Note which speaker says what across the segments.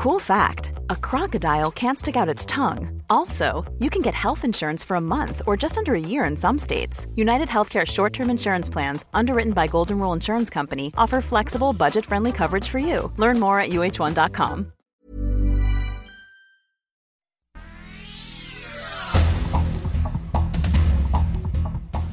Speaker 1: Cool fact a crocodile can't stick out its tongue. Also, you can get health insurance for a month or just under a year in some states. United Healthcare short term insurance plans, underwritten by Golden Rule Insurance Company, offer flexible, budget friendly coverage for you. Learn more at uh1.com.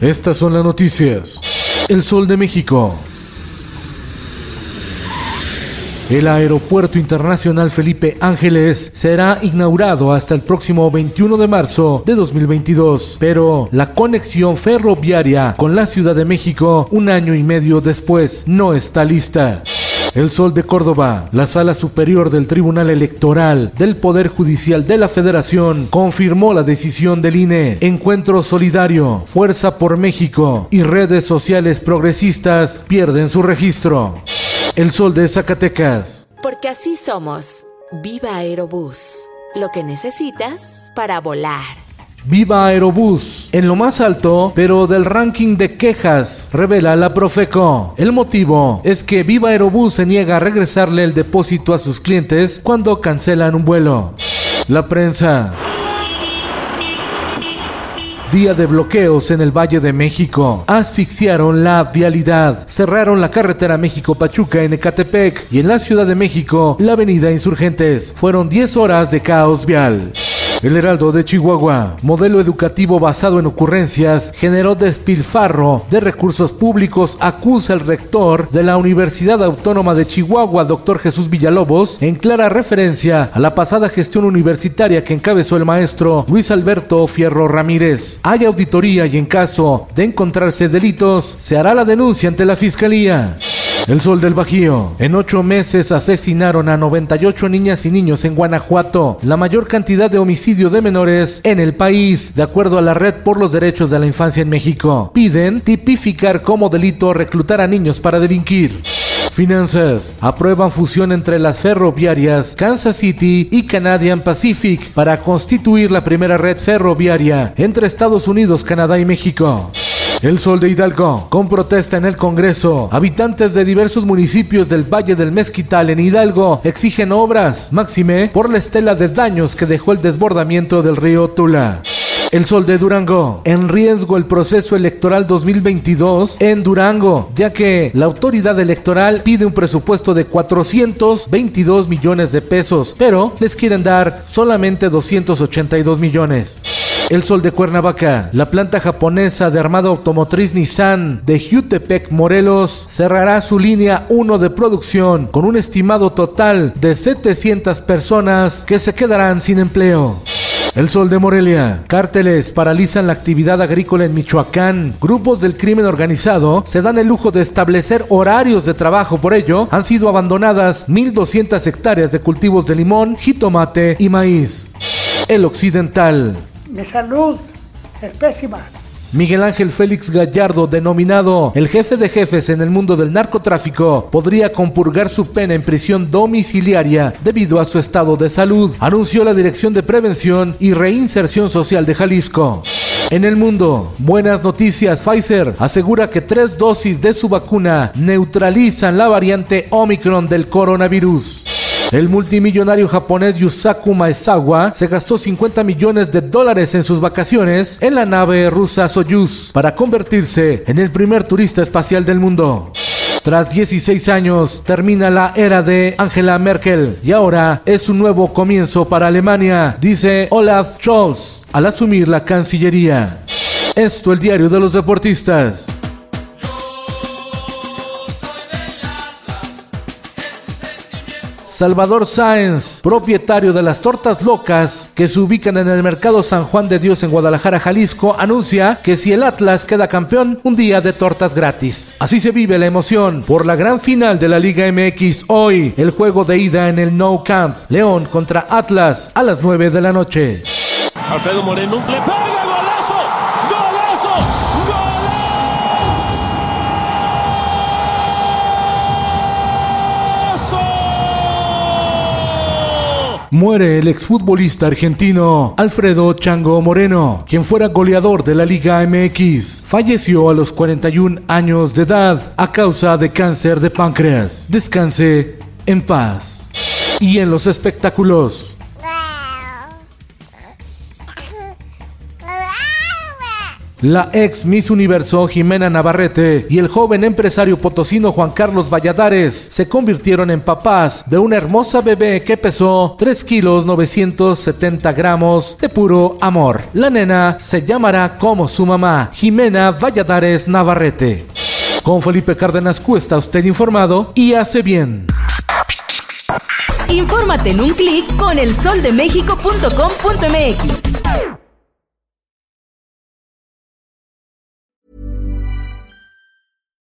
Speaker 2: Estas son las noticias. El Sol de México. El Aeropuerto Internacional Felipe Ángeles será inaugurado hasta el próximo 21 de marzo de 2022, pero la conexión ferroviaria con la Ciudad de México un año y medio después no está lista. El Sol de Córdoba, la sala superior del Tribunal Electoral del Poder Judicial de la Federación, confirmó la decisión del INE. Encuentro Solidario, Fuerza por México y redes sociales progresistas pierden su registro. El Sol de Zacatecas.
Speaker 3: Porque así somos. Viva Aerobús. Lo que necesitas para volar.
Speaker 2: Viva Aerobús, en lo más alto, pero del ranking de quejas, revela la Profeco. El motivo es que Viva Aerobús se niega a regresarle el depósito a sus clientes cuando cancelan un vuelo. La prensa. Día de bloqueos en el Valle de México. Asfixiaron la vialidad. Cerraron la carretera México-Pachuca en Ecatepec y en la Ciudad de México la avenida Insurgentes. Fueron 10 horas de caos vial. El Heraldo de Chihuahua, modelo educativo basado en ocurrencias, generó despilfarro de recursos públicos, acusa el rector de la Universidad Autónoma de Chihuahua, doctor Jesús Villalobos, en clara referencia a la pasada gestión universitaria que encabezó el maestro Luis Alberto Fierro Ramírez. Hay auditoría y en caso de encontrarse delitos, se hará la denuncia ante la Fiscalía. El Sol del Bajío. En ocho meses asesinaron a 98 niñas y niños en Guanajuato, la mayor cantidad de homicidio de menores en el país, de acuerdo a la Red por los Derechos de la Infancia en México. Piden tipificar como delito reclutar a niños para delinquir. Finanzas. Aprueban fusión entre las ferroviarias Kansas City y Canadian Pacific para constituir la primera red ferroviaria entre Estados Unidos, Canadá y México. El Sol de Hidalgo, con protesta en el Congreso, habitantes de diversos municipios del Valle del Mezquital en Hidalgo exigen obras, máxime por la estela de daños que dejó el desbordamiento del río Tula. El Sol de Durango. En riesgo el proceso electoral 2022 en Durango, ya que la autoridad electoral pide un presupuesto de 422 millones de pesos, pero les quieren dar solamente 282 millones. El Sol de Cuernavaca, la planta japonesa de armada automotriz Nissan de Jutepec, Morelos, cerrará su línea 1 de producción con un estimado total de 700 personas que se quedarán sin empleo. El Sol de Morelia. Cárteles paralizan la actividad agrícola en Michoacán. Grupos del crimen organizado se dan el lujo de establecer horarios de trabajo. Por ello, han sido abandonadas 1.200 hectáreas de cultivos de limón, jitomate y maíz. El Occidental.
Speaker 4: Mi salud es pésima.
Speaker 2: Miguel Ángel Félix Gallardo, denominado el jefe de jefes en el mundo del narcotráfico, podría compurgar su pena en prisión domiciliaria debido a su estado de salud, anunció la Dirección de Prevención y Reinserción Social de Jalisco. En el mundo, buenas noticias, Pfizer asegura que tres dosis de su vacuna neutralizan la variante Omicron del coronavirus. El multimillonario japonés Yusaku Maezawa se gastó 50 millones de dólares en sus vacaciones en la nave rusa Soyuz para convertirse en el primer turista espacial del mundo. Tras 16 años termina la era de Angela Merkel y ahora es un nuevo comienzo para Alemania, dice Olaf Scholz al asumir la Cancillería. Esto el diario de los deportistas. Salvador Sáenz, propietario de las tortas locas que se ubican en el mercado San Juan de Dios en Guadalajara, Jalisco, anuncia que si el Atlas queda campeón, un día de tortas gratis. Así se vive la emoción por la gran final de la Liga MX hoy, el juego de ida en el No Camp, León contra Atlas a las 9 de la noche.
Speaker 5: Alfredo Moreno, le pega
Speaker 2: Muere el exfutbolista argentino Alfredo Chango Moreno, quien fuera goleador de la Liga MX. Falleció a los 41 años de edad a causa de cáncer de páncreas. Descanse en paz. Y en los espectáculos. La ex Miss Universo Jimena Navarrete y el joven empresario potosino Juan Carlos Valladares se convirtieron en papás de una hermosa bebé que pesó 3 kilos 970 gramos de puro amor. La nena se llamará como su mamá, Jimena Valladares Navarrete. Con Felipe Cárdenas Cuesta usted informado y hace bien.
Speaker 6: Infórmate en un clic con elsoldemexico.com.mx.